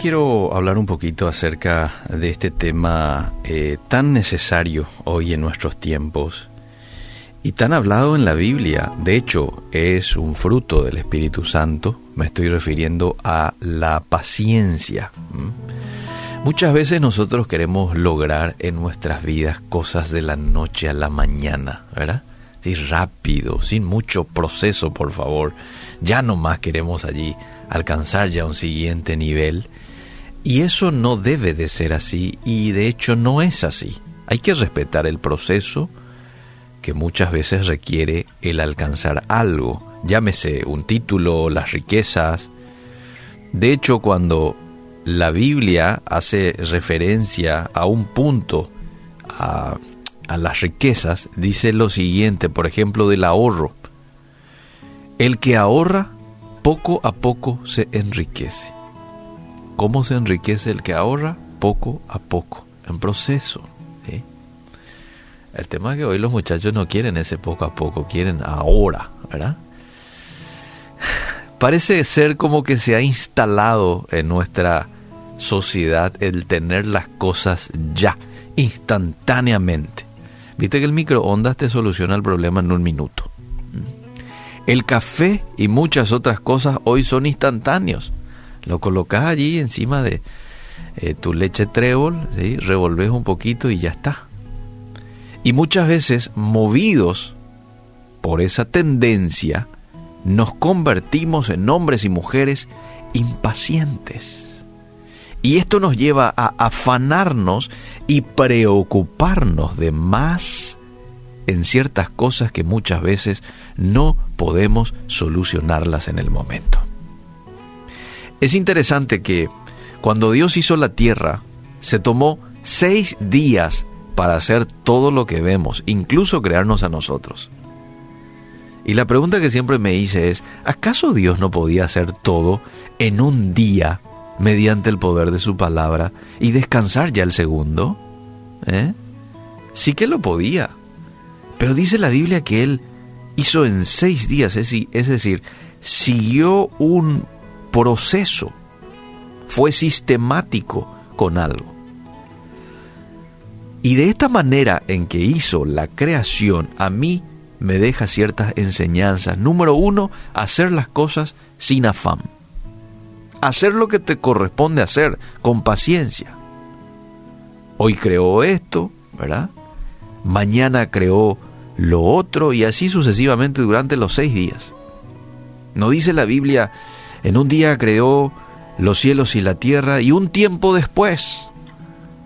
Quiero hablar un poquito acerca de este tema eh, tan necesario hoy en nuestros tiempos y tan hablado en la Biblia. De hecho, es un fruto del Espíritu Santo. Me estoy refiriendo a la paciencia. Muchas veces nosotros queremos lograr en nuestras vidas cosas de la noche a la mañana, ¿verdad? Sí, rápido, sin mucho proceso, por favor. Ya no más queremos allí alcanzar ya un siguiente nivel. Y eso no debe de ser así y de hecho no es así. Hay que respetar el proceso que muchas veces requiere el alcanzar algo, llámese un título, las riquezas. De hecho, cuando la Biblia hace referencia a un punto, a, a las riquezas, dice lo siguiente, por ejemplo, del ahorro. El que ahorra poco a poco se enriquece. ¿Cómo se enriquece el que ahorra? Poco a poco, en proceso. El tema es que hoy los muchachos no quieren ese poco a poco, quieren ahora. Parece ser como que se ha instalado en nuestra sociedad el tener las cosas ya, instantáneamente. Viste que el microondas te soluciona el problema en un minuto. El café y muchas otras cosas hoy son instantáneos. Lo colocas allí encima de eh, tu leche trébol, revolves un poquito y ya está. Y muchas veces, movidos por esa tendencia, nos convertimos en hombres y mujeres impacientes. Y esto nos lleva a afanarnos y preocuparnos de más en ciertas cosas que muchas veces no podemos solucionarlas en el momento. Es interesante que cuando Dios hizo la tierra, se tomó seis días para hacer todo lo que vemos, incluso crearnos a nosotros. Y la pregunta que siempre me hice es, ¿acaso Dios no podía hacer todo en un día mediante el poder de su palabra y descansar ya el segundo? ¿Eh? Sí que lo podía. Pero dice la Biblia que Él hizo en seis días, es decir, siguió un proceso, fue sistemático con algo. Y de esta manera en que hizo la creación, a mí me deja ciertas enseñanzas. Número uno, hacer las cosas sin afán. Hacer lo que te corresponde hacer, con paciencia. Hoy creó esto, ¿verdad? Mañana creó lo otro y así sucesivamente durante los seis días. No dice la Biblia, en un día creó los cielos y la tierra y un tiempo después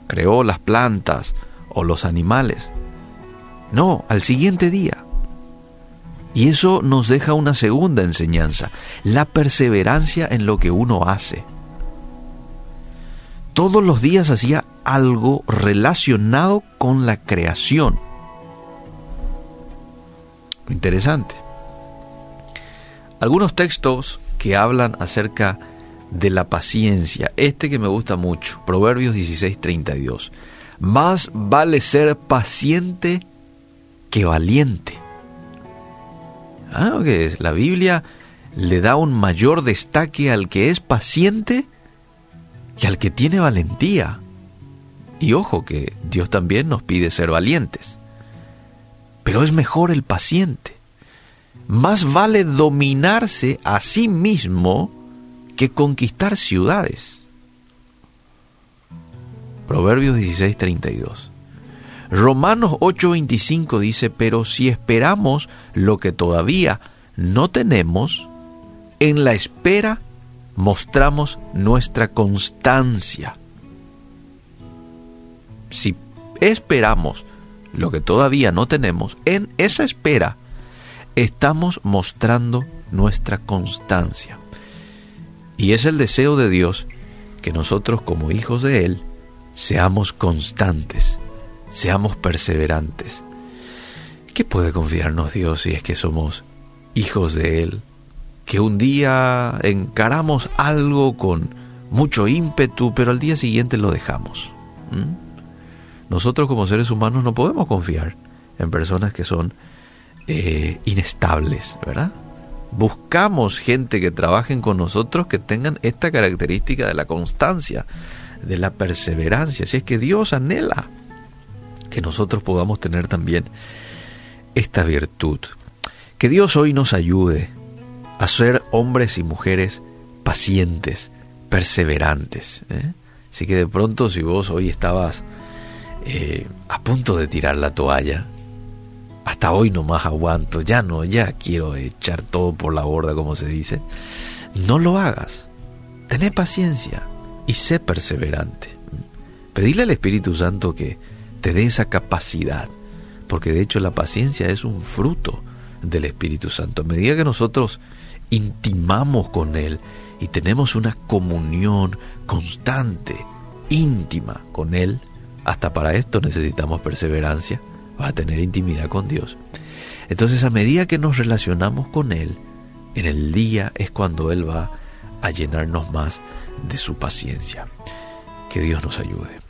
creó las plantas o los animales. No, al siguiente día. Y eso nos deja una segunda enseñanza, la perseverancia en lo que uno hace. Todos los días hacía algo relacionado con la creación Interesante. Algunos textos que hablan acerca de la paciencia. Este que me gusta mucho, Proverbios 16, 32. Más vale ser paciente que valiente. Ah, la Biblia le da un mayor destaque al que es paciente que al que tiene valentía. Y ojo que Dios también nos pide ser valientes pero es mejor el paciente. Más vale dominarse a sí mismo que conquistar ciudades. Proverbios 16:32. Romanos 8:25 dice, pero si esperamos lo que todavía no tenemos, en la espera mostramos nuestra constancia. Si esperamos lo que todavía no tenemos, en esa espera estamos mostrando nuestra constancia. Y es el deseo de Dios que nosotros como hijos de Él seamos constantes, seamos perseverantes. ¿Qué puede confiarnos Dios si es que somos hijos de Él? Que un día encaramos algo con mucho ímpetu, pero al día siguiente lo dejamos. Nosotros como seres humanos no podemos confiar en personas que son eh, inestables, ¿verdad? buscamos gente que trabajen con nosotros que tengan esta característica de la constancia, de la perseverancia. Si es que Dios anhela que nosotros podamos tener también esta virtud. Que Dios hoy nos ayude a ser hombres y mujeres pacientes, perseverantes. ¿eh? Así que de pronto si vos hoy estabas eh, a punto de tirar la toalla, hasta hoy no más aguanto, ya no, ya quiero echar todo por la borda, como se dice, no lo hagas. Tené paciencia y sé perseverante. Pedirle al Espíritu Santo que te dé esa capacidad, porque de hecho la paciencia es un fruto del Espíritu Santo. A medida que nosotros intimamos con Él y tenemos una comunión constante, íntima con Él, hasta para esto necesitamos perseverancia, para tener intimidad con Dios. Entonces a medida que nos relacionamos con Él, en el día es cuando Él va a llenarnos más de su paciencia. Que Dios nos ayude.